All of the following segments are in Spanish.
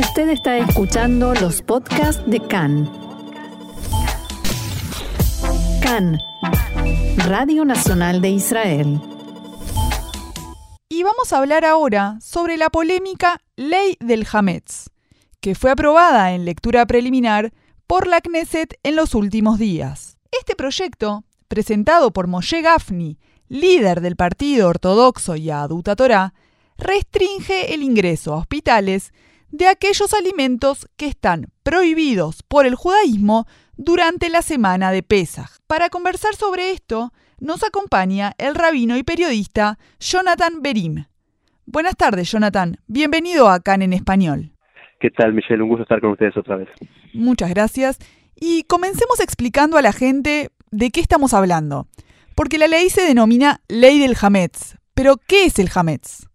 Usted está escuchando los podcasts de CAN. CAN, Radio Nacional de Israel. Y vamos a hablar ahora sobre la polémica Ley del Hametz, que fue aprobada en lectura preliminar por la Knesset en los últimos días. Este proyecto, presentado por Moshe Gafni, líder del Partido Ortodoxo y Aduta Torah, restringe el ingreso a hospitales de aquellos alimentos que están prohibidos por el judaísmo durante la semana de Pesach. Para conversar sobre esto, nos acompaña el rabino y periodista Jonathan Berim. Buenas tardes, Jonathan. Bienvenido a CAN en Español. ¿Qué tal, Michelle? Un gusto estar con ustedes otra vez. Muchas gracias. Y comencemos explicando a la gente de qué estamos hablando. Porque la ley se denomina Ley del Hametz. Pero, ¿qué es el Hametz?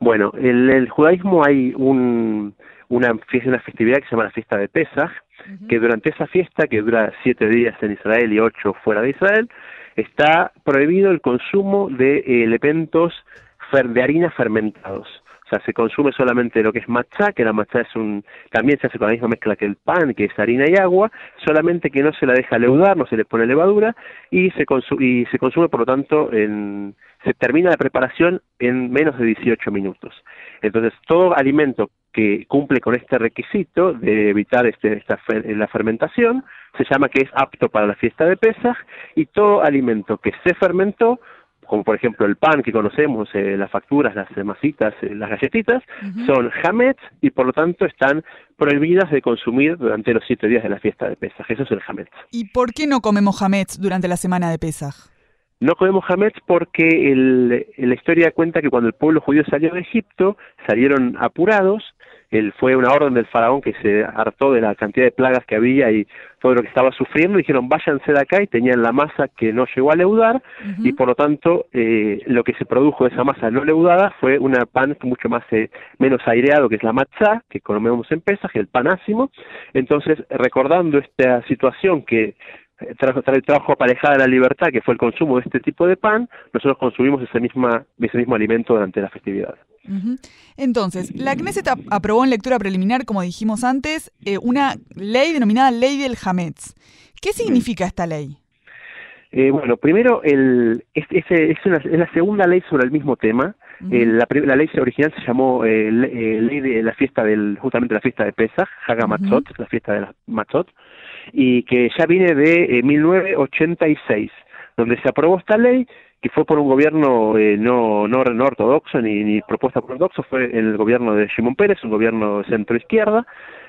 Bueno, en el judaísmo hay un, una, fiesta, una festividad que se llama la fiesta de Pesach, que durante esa fiesta, que dura siete días en Israel y ocho fuera de Israel, está prohibido el consumo de elementos de harina fermentados. O sea, se consume solamente lo que es matcha, que la matcha es un, también se hace con la misma mezcla que el pan, que es harina y agua, solamente que no se la deja leudar, no se le pone levadura, y se, y se consume, por lo tanto, en, se termina la preparación en menos de 18 minutos. Entonces, todo alimento que cumple con este requisito de evitar este, esta la fermentación se llama que es apto para la fiesta de Pesaj y todo alimento que se fermentó como por ejemplo el pan que conocemos, eh, las facturas, las masitas, eh, las galletitas, son hametz y por lo tanto están prohibidas de consumir durante los siete días de la fiesta de Pesaj. Eso es el hametz. ¿Y por qué no comemos hametz durante la semana de Pesaj? No comemos hametz porque el, la historia cuenta que cuando el pueblo judío salió de Egipto, salieron apurados. Él fue una orden del faraón que se hartó de la cantidad de plagas que había y todo lo que estaba sufriendo, dijeron váyanse de acá y tenían la masa que no llegó a leudar y por lo tanto eh, lo que se produjo de esa masa no leudada fue una pan mucho más eh, menos aireado que es la matzá, que comemos en pesas, el panásimo. Entonces, recordando esta situación que trajo, trajo aparejada la libertad, que fue el consumo de este tipo de pan, nosotros consumimos ese, misma, ese mismo alimento durante la festividad. Entonces, la Knesset aprobó en lectura preliminar, como dijimos antes, eh, una ley denominada Ley del Hametz. ¿Qué significa esta ley? Eh, bueno, primero, el, es, es, una, es, la segunda ley sobre el mismo tema. la, la, ley original se llamó eh, Ley de la fiesta del, justamente la fiesta de Pesach, Haga Matzot, la fiesta de la Matzot, y que ya viene de 1986, donde se aprobó esta ley que fue por un gobierno eh, no, no, no, ortodoxo ni, ni propuesta por ortodoxo, fue en el gobierno de Shimon Pérez, un gobierno centro-izquierda,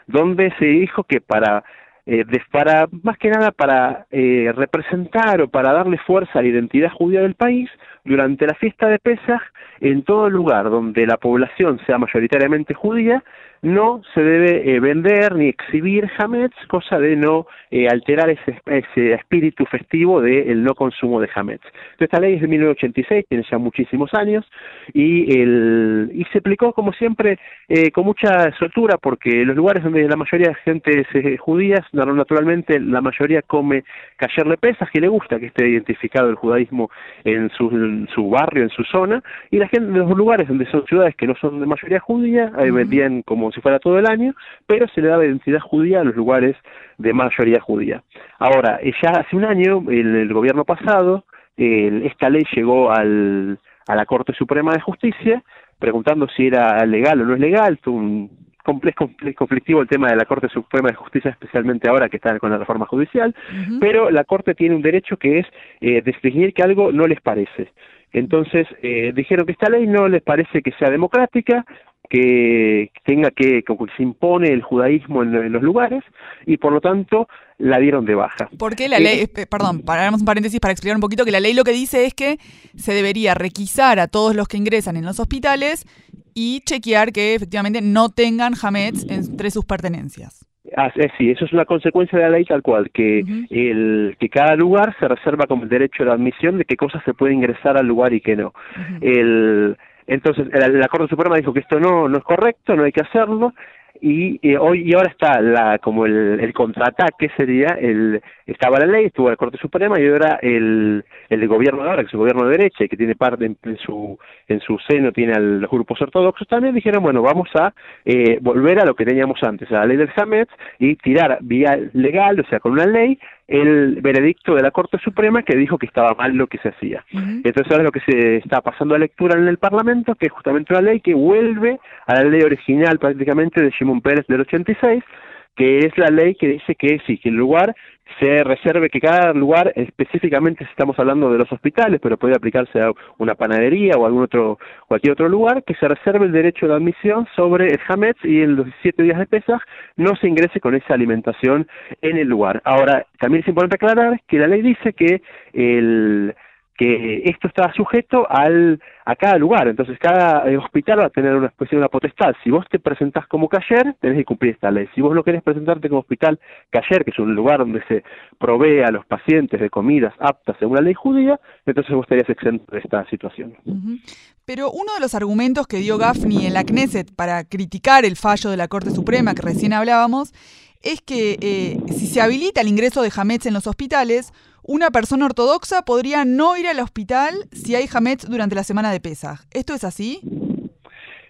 donde se dijo que para, eh, para más que nada para eh, representar o para darle fuerza a la identidad judía del país, durante la fiesta de Pesach, en todo lugar donde la población sea mayoritariamente judía, no se debe eh, vender ni exhibir hametz, cosa de no eh, alterar ese, ese, espíritu festivo del no consumo de hametz. Entonces, esta ley es de 1986, tiene ya muchísimos años, y, el, y se aplicó, como siempre, eh, con mucha soltura, porque los lugares donde la mayoría de gente es judía, naturalmente la mayoría come de pesas, que le gusta que esté identificado el judaísmo en su, en su barrio, en su zona, y la gente de los lugares donde son ciudades que no son de mayoría judía, vendían como si fuera todo el año, pero se le daba identidad judía a los lugares de mayoría judía. Ahora, eh, ya hace un año, en el gobierno pasado, esta ley llegó al, a la Corte Suprema de Justicia, preguntando si era legal o no es legal, fue un complejo, conflictivo el tema de la Corte Suprema de Justicia, especialmente ahora que está con la reforma judicial, pero la Corte tiene un derecho que es eh, definir que algo no les parece. Entonces, eh, dijeron que esta ley no les parece que sea democrática, que tenga que, que se impone el judaísmo en, los lugares y por lo tanto la dieron de baja. Porque la ley, eh, perdón, paramos un paréntesis para explicar un poquito que la ley lo que dice es que se debería requisar a todos los que ingresan en los hospitales y chequear que efectivamente no tengan hametz entre sus pertenencias. Ah, sí, eso es una consecuencia de la ley tal cual, que, el, que cada lugar se reserva como el derecho de admisión de qué cosas se puede ingresar al lugar y qué no. el, entonces, la, Corte Suprema dijo que esto no, no es correcto, no hay que hacerlo. y eh, hoy y ahora está la como el, el, contraataque sería el estaba la ley estuvo la Corte Suprema y ahora el, el gobierno de ahora que es el gobierno de derecha y que tiene parte en, su en su seno tiene a los grupos ortodoxos también dijeron bueno vamos a eh, volver a lo que teníamos antes a la ley del Hametz y tirar vía legal o sea con una ley el veredicto de la Corte Suprema que dijo que estaba mal lo que se hacía. Entonces ahora lo que se está pasando a lectura en el Parlamento, que es justamente una ley que vuelve a la ley original prácticamente de Shimon Pérez del 86, que es la ley que dice que sí, que el lugar se reserve que cada lugar, específicamente si estamos hablando de los hospitales, pero puede aplicarse a una panadería o algún otro, cualquier otro lugar, que se reserve el derecho de admisión sobre el Hametz y en los siete días de Pesach no se ingrese con esa alimentación en el lugar. Ahora, también es importante aclarar que la ley dice que el que esto está sujeto al, a cada lugar, entonces cada eh, hospital va a tener una especie de una potestad. Si vos te presentás como cayer, tenés que cumplir esta ley. Si vos no querés presentarte como hospital cayer, que es un lugar donde se provee a los pacientes de comidas aptas según la ley judía, entonces vos estarías exento de esta situación. Pero uno de los argumentos que dio Gaffney en la Knesset para criticar el fallo de la Corte Suprema que recién hablábamos es que eh, si se habilita el ingreso de Hametz en los hospitales, una persona ortodoxa podría no ir al hospital si hay Hametz durante la semana de Pesaj. ¿Esto es así?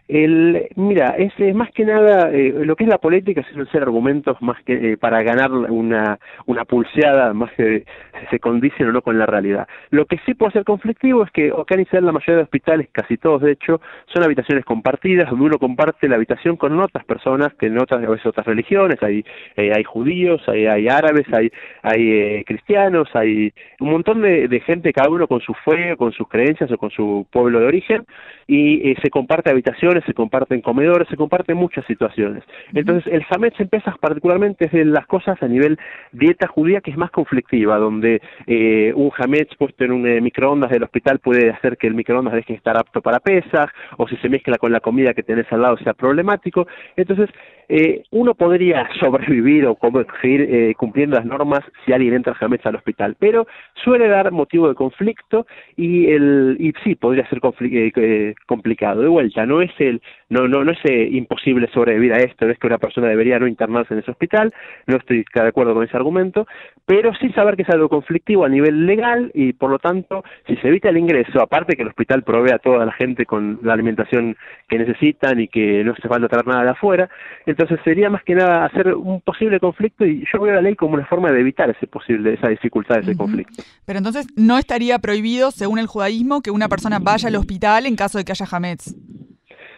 El, mira, es, más que nada, eh, lo que es la política suelen ser argumentos más que eh, para ganar una, una pulseada, más que se condicen o no con la realidad. Lo que sí puede ser conflictivo es que acá en la mayoría de hospitales, casi todos de hecho, son habitaciones compartidas, donde uno comparte la habitación con otras personas, que en otras, a veces otras religiones, hay, eh, hay judíos, hay, hay árabes, hay, hay cristianos, hay un montón de, de, gente, cada uno con su fe, con sus creencias o con su pueblo de origen, y se comparte habitaciones se comparten comedores, se comparten muchas situaciones. Entonces, el Hametz empieza particularmente es de las cosas a nivel dieta judía que es más conflictiva, donde eh, un Hametz puesto en un eh, microondas del hospital puede hacer que el microondas deje de estar apto para pesas, o si se mezcla con la comida que tenés al lado sea problemático. Entonces, eh, uno podría sobrevivir o eh, cumpliendo las normas si alguien entra jamás al hospital, pero suele dar motivo de conflicto y el y sí podría ser eh, complicado. De vuelta, no es el no no no es imposible sobrevivir a esto, no es que una persona debería no internarse en ese hospital, no estoy de acuerdo con ese argumento, pero sí saber que es algo conflictivo a nivel legal y por lo tanto si se evita el ingreso, aparte que el hospital provee a toda la gente con la alimentación que necesitan y que no se falta traer nada de afuera, entonces sería más que nada hacer un posible conflicto y yo veo la ley como una forma de evitar ese posible, esa dificultad, ese conflicto. Pero entonces no estaría prohibido, según el judaísmo, que una persona vaya al hospital en caso de que haya Hametz.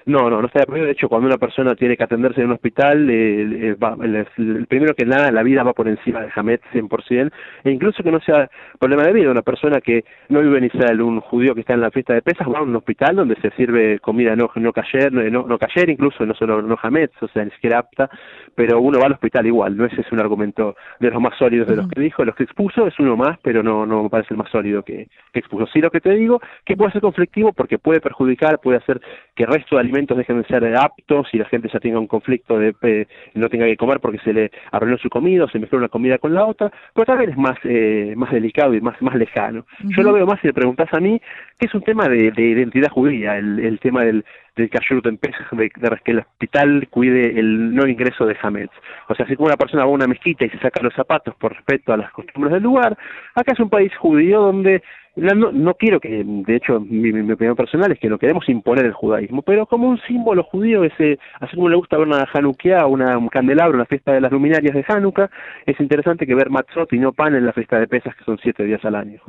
No, no, no está prohibido. De hecho, cuando una persona tiene que atenderse en un hospital, eh, el, primero que nada, la vida va por encima de Hamed 100%, e incluso que no sea problema de vida. Una persona que no vive en Israel, un judío que está en la fiesta de pesas, va a un hospital donde se sirve comida no no cayer, no, no cayer incluso, no solo no Hamed, o sea, ni siquiera apta, pero uno va al hospital igual. No ese es un argumento de los más sólidos de los que dijo. Los que expuso es uno más, pero no, no me parece el más sólido que, que expuso. Sí, lo que te digo, que puede ser conflictivo porque puede perjudicar, puede hacer que el resto de alimentos dejen de ser aptos y la gente ya tenga un conflicto de eh, no tenga que comer porque se le arruinó su comida o se mezcló una comida con la otra, pero también es más eh, más delicado y más más lejano. Yo lo veo más si me preguntas a mí, que es un tema de, identidad judía, el, el tema del del kashrut en de, de, que el hospital cuide el no ingreso de Hametz. O sea, así como una persona va a una mezquita y se saca los zapatos por respeto a las costumbres del lugar, acá es un país judío donde no, no quiero que, de hecho, mi, opinión personal es que no queremos imponer el judaísmo, pero como un símbolo judío, ese, así como le gusta ver una Hanukkah, una, un candelabro en la fiesta de las luminarias de Hanukkah, es interesante que ver matzot y no pan en la fiesta de pesas, que son siete días al año.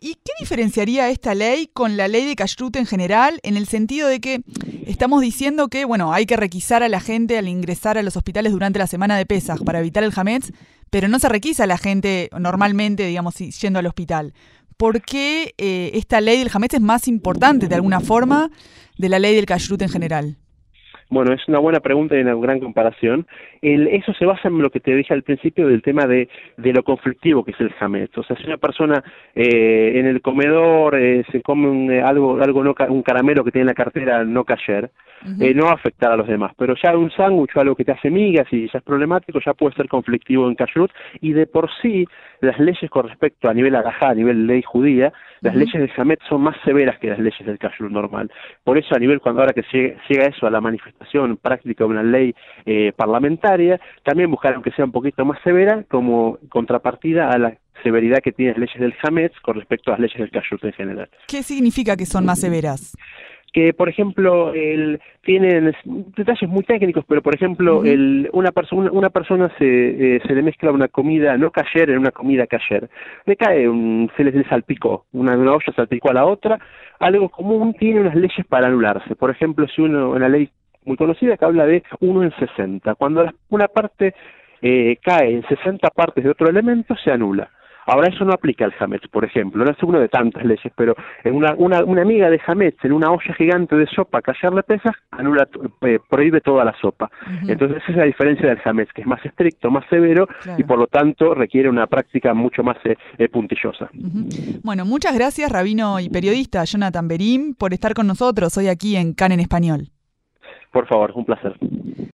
¿Y qué diferenciaría esta ley con la ley de Kashrut en general, en el sentido de que estamos diciendo que, bueno, hay que requisar a la gente al ingresar a los hospitales durante la semana de pesas para evitar el Hametz, pero no se requisa a la gente normalmente, digamos, yendo al hospital por qué eh, esta ley del Hametz es más importante de alguna forma de la ley del Kashrut en general. Bueno, es una buena pregunta y una gran comparación. El, eso se basa en lo que te dije al principio del tema de, de lo conflictivo que es el Hametz. O sea, si una persona eh, en el comedor eh, se come un, algo, algo no, un caramelo que tiene en la cartera no cayer, eh, no afectar a los demás. Pero ya un sándwich o algo que te hace migas y ya es problemático, ya puede ser conflictivo en kashrut. Y de por sí, las leyes con respecto a nivel alajá, a nivel ley judía, las leyes del Hamet son más severas que las leyes del kashrut normal. Por eso, a nivel, cuando ahora que llega eso a la manifestación práctica de una ley eh, parlamentaria, también buscaron que sea un poquito más severa como contrapartida a la severidad que tienen las leyes del Hametz con respecto a las leyes del Kashrut en general. ¿Qué significa que son más severas? Que por ejemplo el, tienen detalles muy técnicos pero por ejemplo el, una persona una persona se, eh, se le mezcla una comida no cayer en una comida cayer. Le cae un, se le salpicó una, una olla salpicó a la otra. Algo común tiene unas leyes para anularse. Por ejemplo si uno una ley muy conocida que habla de uno en 60 cuando una parte eh, cae en 60 partes de otro elemento se anula Ahora eso no aplica al Hametz, por ejemplo, no es uno de tantas leyes, pero en una, una, una amiga de Hametz en una olla gigante de sopa callarle pesas, anula, eh, prohíbe toda la sopa. Entonces esa es la diferencia del Hametz, que es más estricto, más severo y por lo tanto requiere una práctica mucho más eh, eh, puntillosa. Bueno, muchas gracias, rabino y periodista Jonathan Berim, por estar con nosotros hoy aquí en CAN en Español. Por favor, un placer.